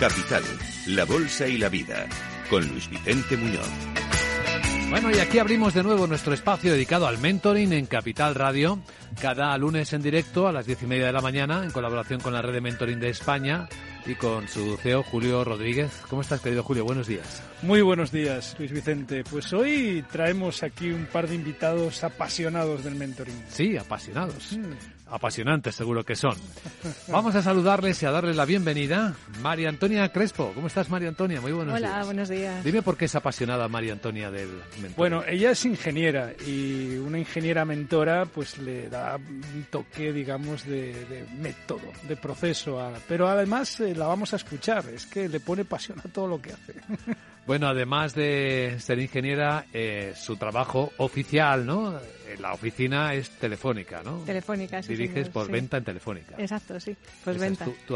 Capital, la Bolsa y la Vida, con Luis Vicente Muñoz. Bueno, y aquí abrimos de nuevo nuestro espacio dedicado al mentoring en Capital Radio, cada lunes en directo a las diez y media de la mañana, en colaboración con la red de mentoring de España y con su CEO Julio Rodríguez. ¿Cómo estás, querido Julio? Buenos días. Muy buenos días, Luis Vicente. Pues hoy traemos aquí un par de invitados apasionados del mentoring. Sí, apasionados. Mm apasionantes seguro que son. Vamos a saludarles y a darles la bienvenida. María Antonia Crespo. ¿Cómo estás, María Antonia? Muy buenos días. Hola, buenos días. Dime por qué es apasionada María Antonia del mentor. Bueno, ella es ingeniera y una ingeniera mentora pues le da un toque, digamos, de, método, de proceso. pero además eh, la vamos a escuchar. Es que le pone pasión a todo lo que hace. Bueno, además de ser ingeniera, eh, su trabajo oficial, ¿no? La oficina es telefónica, ¿no? Telefónica, sí. Diriges por venta en telefónica. Exacto, sí. Postventa. tu,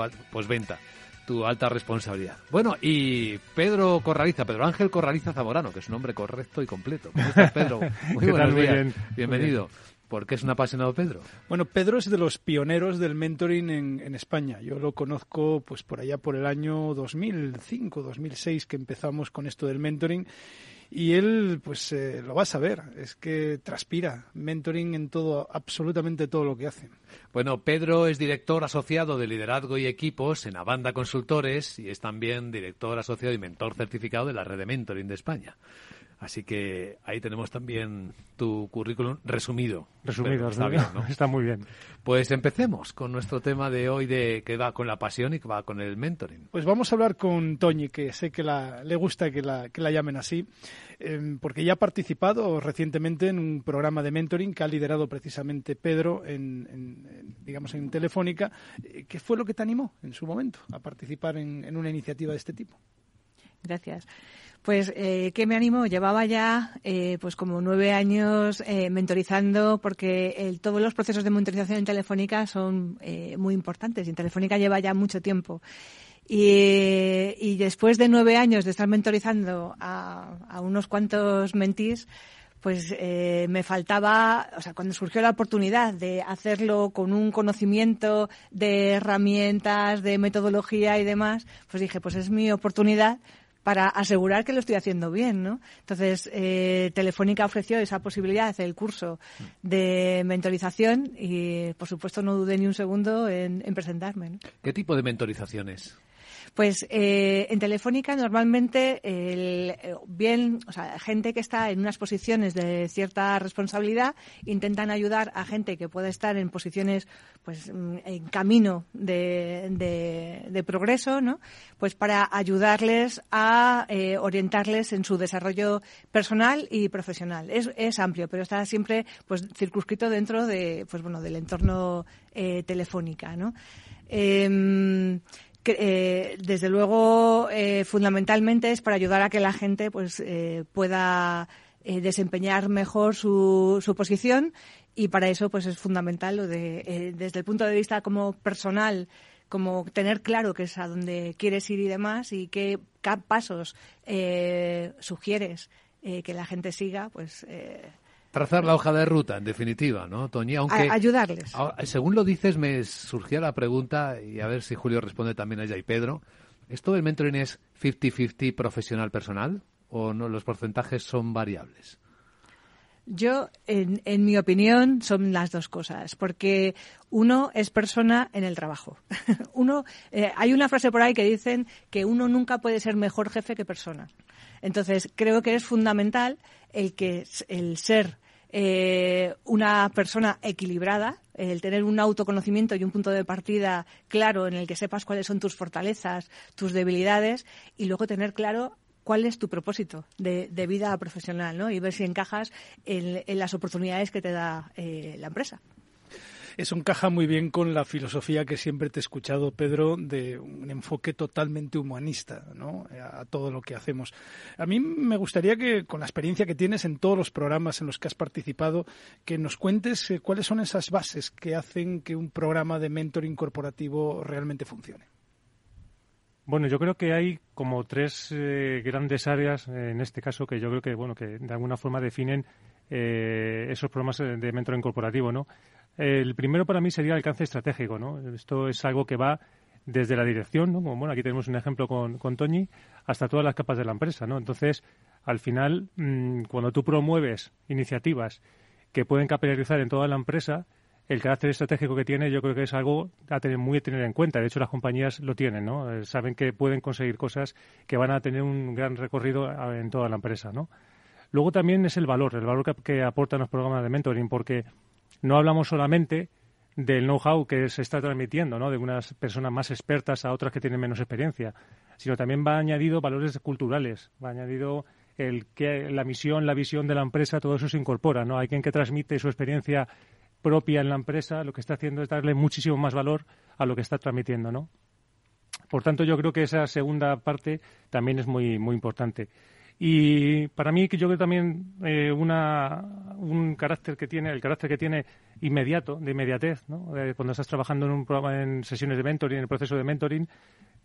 venta tu alta responsabilidad. Bueno, y Pedro Corraliza, Pedro Ángel Corraliza Zamorano, que es un nombre correcto y completo. ¿Cómo estás, Pedro? Muy buenos días. Bienvenido. ¿Por qué es un apasionado Pedro? Bueno, Pedro es de los pioneros del mentoring en, España. Yo lo conozco pues por allá por el año 2005, 2006 que empezamos con esto del mentoring. Y él, pues eh, lo va a saber, es que transpira mentoring en todo, absolutamente todo lo que hace. Bueno, Pedro es director asociado de liderazgo y equipos en Avanda Consultores y es también director asociado y mentor certificado de la red de mentoring de España. Así que ahí tenemos también tu currículum resumido. Resumido, está bien, ¿no? Está muy bien. Pues empecemos con nuestro tema de hoy de que va con la pasión y que va con el mentoring. Pues vamos a hablar con Toñi, que sé que le gusta que la, que la llamen así, em, porque ya ha participado recientemente en un programa de mentoring que ha liderado precisamente Pedro en, digamos en Telefónica. Eh, ¿Qué fue lo que te animó en su momento a participar en una iniciativa de este tipo? Gracias. Pues, eh, ¿qué me animó? Llevaba ya, eh, pues, como nueve años eh, mentorizando, porque todos los procesos de mentorización en Telefónica son eh, muy importantes y en Telefónica lleva ya mucho tiempo. Y, después de nueve años de estar mentorizando a, unos cuantos mentís, pues me faltaba, o sea, cuando surgió la oportunidad de hacerlo con un conocimiento de herramientas, de metodología y demás, pues dije, pues es mi oportunidad para asegurar que lo estoy haciendo bien, ¿no? Entonces, eh, Telefónica ofreció esa posibilidad de hacer el curso de mentorización y, por supuesto, no dudé ni un segundo en, presentarme. ¿Qué tipo de mentorizaciones? Pues eh, en Telefónica normalmente el, eh, bien, o sea, gente que está en unas posiciones de cierta responsabilidad intentan ayudar a gente que puede estar en posiciones, pues, mm, en camino de, de, progreso, ¿no? Pues para ayudarles a eh, orientarles en su desarrollo personal y profesional. Es, es amplio, pero está siempre, pues, circunscrito dentro de, pues, bueno, del entorno Telefónica, ¿no? Em, eh, desde luego, eh, fundamentalmente es para ayudar a que la gente pues, eh, pueda desempeñar mejor su, su, posición y para eso pues, es fundamental lo de, desde el punto de vista como personal, como tener claro qué es a dónde quieres ir y demás y qué, pasos sugieres que la gente siga, pues Trazar la hoja de ruta, en definitiva, ¿no, Toñi? Aunque, ayudarles. según lo dices, me surgía la pregunta, y a ver si Julio responde también a ella y Pedro. ¿Esto del mentoring es 50-50 profesional-personal o no? ¿Los porcentajes son variables? Yo, en, mi opinión, son las dos cosas, porque uno es persona en el trabajo. uno, eh, hay una frase por ahí que dicen que uno nunca puede ser mejor jefe que persona. Entonces, creo que es fundamental el que el ser eh, una persona equilibrada, el tener un autoconocimiento y un punto de partida claro en el que sepas cuáles son tus fortalezas, tus debilidades y luego tener claro cuál es tu propósito de, vida profesional ¿no? y ver si encajas en, las oportunidades que te da eh, la empresa eso encaja muy bien con la filosofía que siempre te he escuchado, Pedro, de un enfoque totalmente humanista ¿no? a todo lo que hacemos. A mí me gustaría que, con la experiencia que tienes en todos los programas en los que has participado, que nos cuentes eh, cuáles son esas bases que hacen que un programa de mentoring corporativo realmente funcione. Bueno, yo creo que hay como tres eh, grandes áreas en este caso que yo creo que bueno que de alguna forma definen eh, esos programas de mentoring corporativo, ¿no? El primero para mí sería el alcance estratégico, ¿no? Esto es algo que va desde la dirección, ¿no? Como, bueno, aquí tenemos un ejemplo con, con Toñi, hasta todas las capas de la empresa, ¿no? Entonces, al final, mm, cuando tú promueves iniciativas que pueden capilarizar en toda la empresa, el carácter estratégico que tiene yo creo que es algo a tener muy a tener en cuenta. De hecho, las compañías lo tienen, ¿no? Eh, saben que pueden conseguir cosas que van a tener un gran recorrido en toda la empresa, ¿no? Luego también es el valor, el valor que, aportan los programas de mentoring, porque no hablamos solamente del know-how que se está transmitiendo, ¿no? De unas personas más expertas a otras que tienen menos experiencia, sino también va añadido valores culturales, va añadido el que la misión, la visión de la empresa, todo eso se incorpora, ¿no? Hay quien que transmite su experiencia propia en la empresa, lo que está haciendo es darle muchísimo más valor a lo que está transmitiendo, ¿no? Por tanto, yo creo que esa segunda parte también es muy, muy importante. Y para mí, que yo creo también eh, una, un carácter que tiene, el carácter que tiene inmediato, de inmediatez, ¿no? Eh, cuando estás trabajando en un en sesiones de mentoring, en el proceso de mentoring,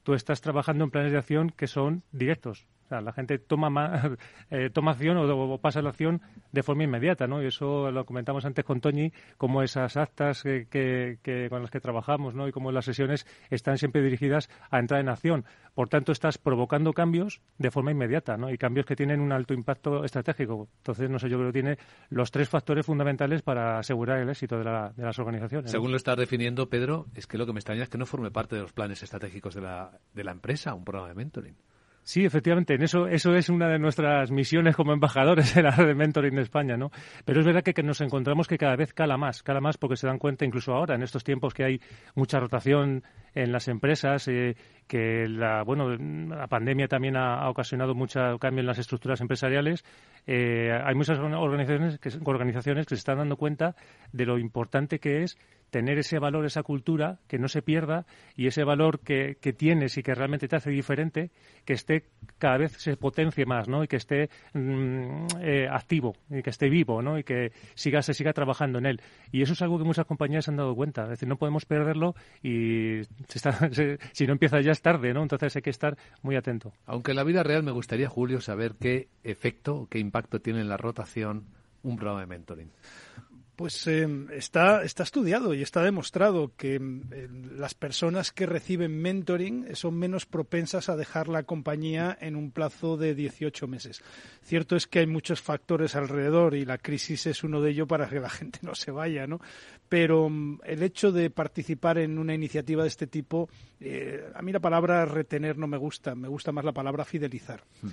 tú estás trabajando en planes de acción que son directos. O sea, la gente toma, eh, toma acción o, pasa la acción de forma inmediata, ¿no? Y eso lo comentamos antes con Toñi, cómo esas actas que, con las que trabajamos, ¿no? Y cómo las sesiones están siempre dirigidas a entrar en acción. Por tanto, estás provocando cambios de forma inmediata, ¿no? Y cambios que tienen un alto impacto estratégico. Entonces, no sé, yo creo que tiene los tres factores fundamentales para asegurar el éxito de, las organizaciones. Según lo estás definiendo, Pedro, es que lo que me extraña es que no forme parte de los planes estratégicos de la, de la empresa, un programa de mentoring. Sí, efectivamente, en eso, eso es una de nuestras misiones como embajadores en la red de mentoring en España, ¿no? Pero es verdad que, nos encontramos que cada vez cala más, cala más porque se dan cuenta incluso ahora, en estos tiempos que hay mucha rotación en las empresas, eh, que la, bueno, la pandemia también ha, ocasionado mucho cambio en las estructuras empresariales. Eh, hay muchas organizaciones que, organizaciones que se están dando cuenta de lo importante que es tener ese valor, esa cultura, que no se pierda y ese valor que, que, tienes y que realmente te hace diferente, que esté cada vez se potencie más, ¿no? Y que esté mm, eh, activo y que esté vivo, ¿no? Y que siga, se siga trabajando en él. Y eso es algo que muchas compañías se han dado cuenta. Es decir, no podemos perderlo y si no empieza ya es tarde, ¿no? Entonces hay que estar muy atento. Aunque en la vida real me gustaría, Julio, saber qué efecto, qué impacto tiene en la rotación un programa de mentoring. Pues em, está, está estudiado y está demostrado que em, las personas que reciben mentoring son menos propensas a dejar la compañía en un plazo de 18 meses. Cierto es que hay muchos factores alrededor y la crisis es uno de ellos para que la gente no se vaya, ¿no? Pero em, el hecho de participar en una iniciativa de este tipo, eh, a mí la palabra retener no me gusta, me gusta más la palabra fidelizar. Hmm.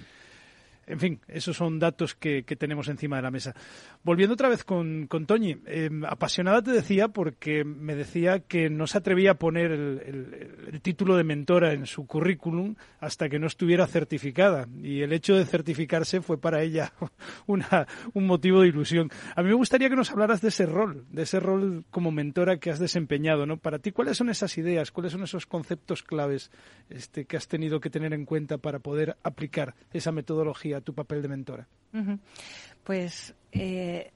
En fin, esos son datos que, tenemos encima de la mesa. Volviendo otra vez con, con Toñi, em, apasionada te decía porque me decía que no se atrevía a poner el, título de mentora en su currículum hasta que no estuviera certificada. Y el hecho de certificarse fue para ella una, un motivo de ilusión. A mí me gustaría que nos hablaras de ese rol, de ese rol como mentora que has desempeñado. ¿no? Para ti, ¿cuáles son esas ideas? ¿Cuáles son esos conceptos claves este, que has tenido que tener en cuenta para poder aplicar esa metodología? A tu papel de mentora? Pues eh,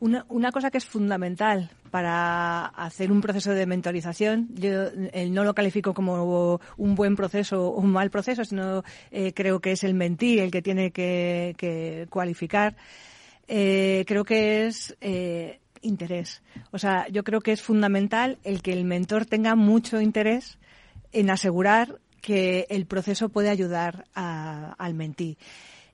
una, cosa que es fundamental para hacer un proceso de mentorización, yo no lo califico como un buen proceso o un mal proceso, sino eh, creo que es el mentí el que tiene que, cualificar. Eh, creo que es interés. O sea, yo creo que es fundamental el que el mentor tenga mucho interés en asegurar que el proceso puede ayudar al mentí.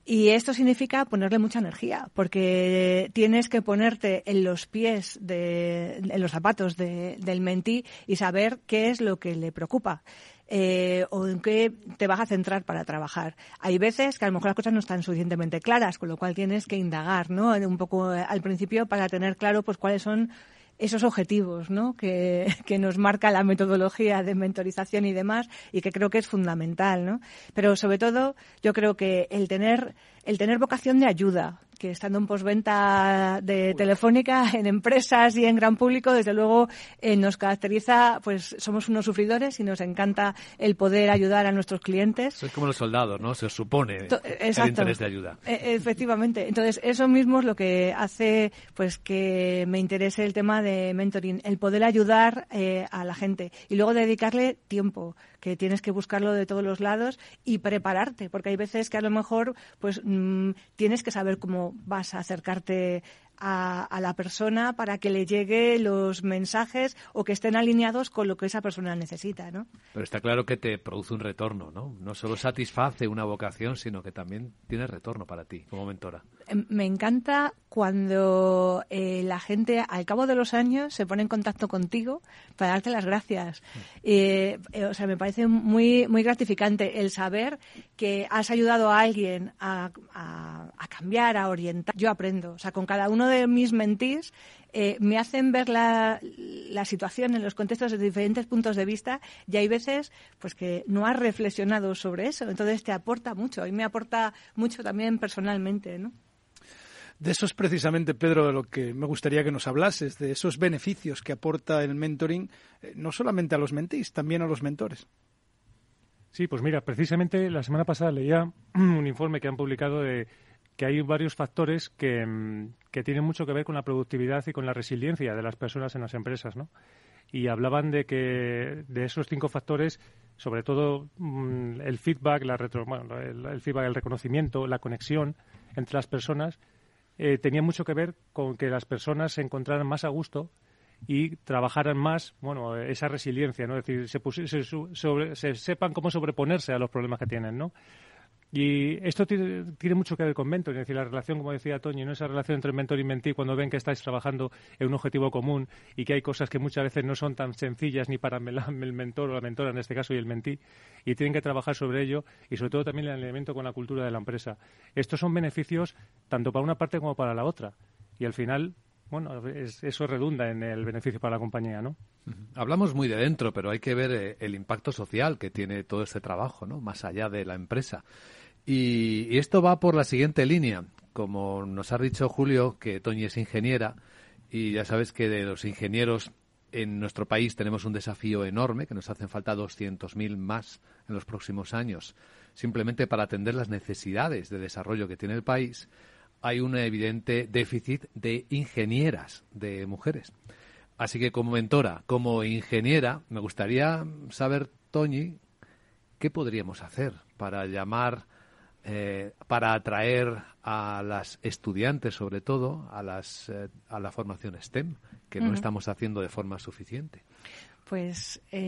Y esto significa ponerle mucha energía, porque tienes que ponerte en los pies, de, en los zapatos del mentí y saber qué es lo que le preocupa. Eh, o en qué te vas a centrar para trabajar. Hay veces que a lo mejor las cosas no están suficientemente claras, con lo cual tienes que indagar, ¿no? Un poco al principio para tener claro pues cuáles son esos objetivos ¿no? que, que, nos marca la metodología de mentorización y demás y que creo que es fundamental. ¿no? Pero sobre todo yo creo que el tener, el tener vocación de ayuda, que estando en postventa de Telefónica, en empresas y en gran público, desde luego eh, nos caracteriza, pues somos unos sufridores y nos encanta el poder ayudar a nuestros clientes. Es como los soldados, ¿no? Se supone el interés de ayuda. E, efectivamente. Entonces, eso mismo es lo que hace pues que me interese el tema de mentoring, el poder ayudar eh, a la gente y luego dedicarle tiempo que tienes que buscarlo de todos los lados y prepararte, porque hay veces que a lo mejor pues mm, tienes que saber cómo vas a acercarte a, la persona para que le llegue los mensajes o que estén alineados con lo que esa persona necesita, ¿no? Pero está claro que te produce un retorno, ¿no? No solo satisface una vocación, sino que también tiene retorno para ti como mentora. Em, me encanta cuando eh, la gente al cabo de los años se pone en contacto contigo para darte las gracias. Mm. Eh, eh, o sea, me parece muy muy gratificante el saber que has ayudado a alguien a, a cambiar, a orientar. Yo aprendo, o sea, con cada uno de mis mentís eh, me hacen ver la, situación en los contextos de diferentes puntos de vista y hay veces pues que no has reflexionado sobre eso. Entonces te aporta mucho y me aporta mucho también personalmente, ¿no? De eso es precisamente, Pedro, de lo que me gustaría que nos hablases, de esos beneficios que aporta el mentoring, eh, no solamente a los mentís, también a los mentores. Sí, pues mira, precisamente la semana pasada leía un informe que han publicado de que hay varios factores mm, que, tienen mucho que ver con la productividad y con la resiliencia de las personas en las empresas, ¿no? Y hablaban de que de esos cinco factores, sobre todo mm, el feedback, la retro, bueno, el, feedback, el reconocimiento, la conexión entre las personas, eh, tenía mucho que ver con que las personas se encontraran más a gusto y trabajaran más, bueno, esa resiliencia, ¿no? Es decir, se, se sepan cómo sobreponerse a los problemas que tienen, ¿no? Y esto tiene, mucho que ver con mentor, es decir, la relación, como decía Toño, ¿no? esa relación entre mentor y mentí, cuando ven que estáis trabajando en un objetivo común y que hay cosas que muchas veces no son tan sencillas ni para el mentor o la mentora, en este caso, y el mentí, y tienen que trabajar sobre ello y sobre todo también el elemento con la cultura de la empresa. Estos son beneficios tanto para una parte como para la otra. Y al final, bueno, eso redunda en el beneficio para la compañía, ¿no? Hablamos muy de dentro, pero hay que ver eh, el impacto social que tiene todo este trabajo, ¿no? Más allá de la empresa. Y, esto va por la siguiente línea. Como nos ha dicho Julio, que Toñi es ingeniera, y ya sabes que de los ingenieros en nuestro país tenemos un desafío enorme, que nos hacen falta 200.000 más en los próximos años, simplemente para atender las necesidades de desarrollo que tiene el país. Hay un evidente déficit de ingenieras, de mujeres. Así que como mentora, como ingeniera, me gustaría saber, Toñi, qué podríamos hacer para llamar eh, para atraer a las estudiantes, sobre todo, a, las, eh, a la formación STEM, que no estamos haciendo de forma suficiente. Pues. Eh,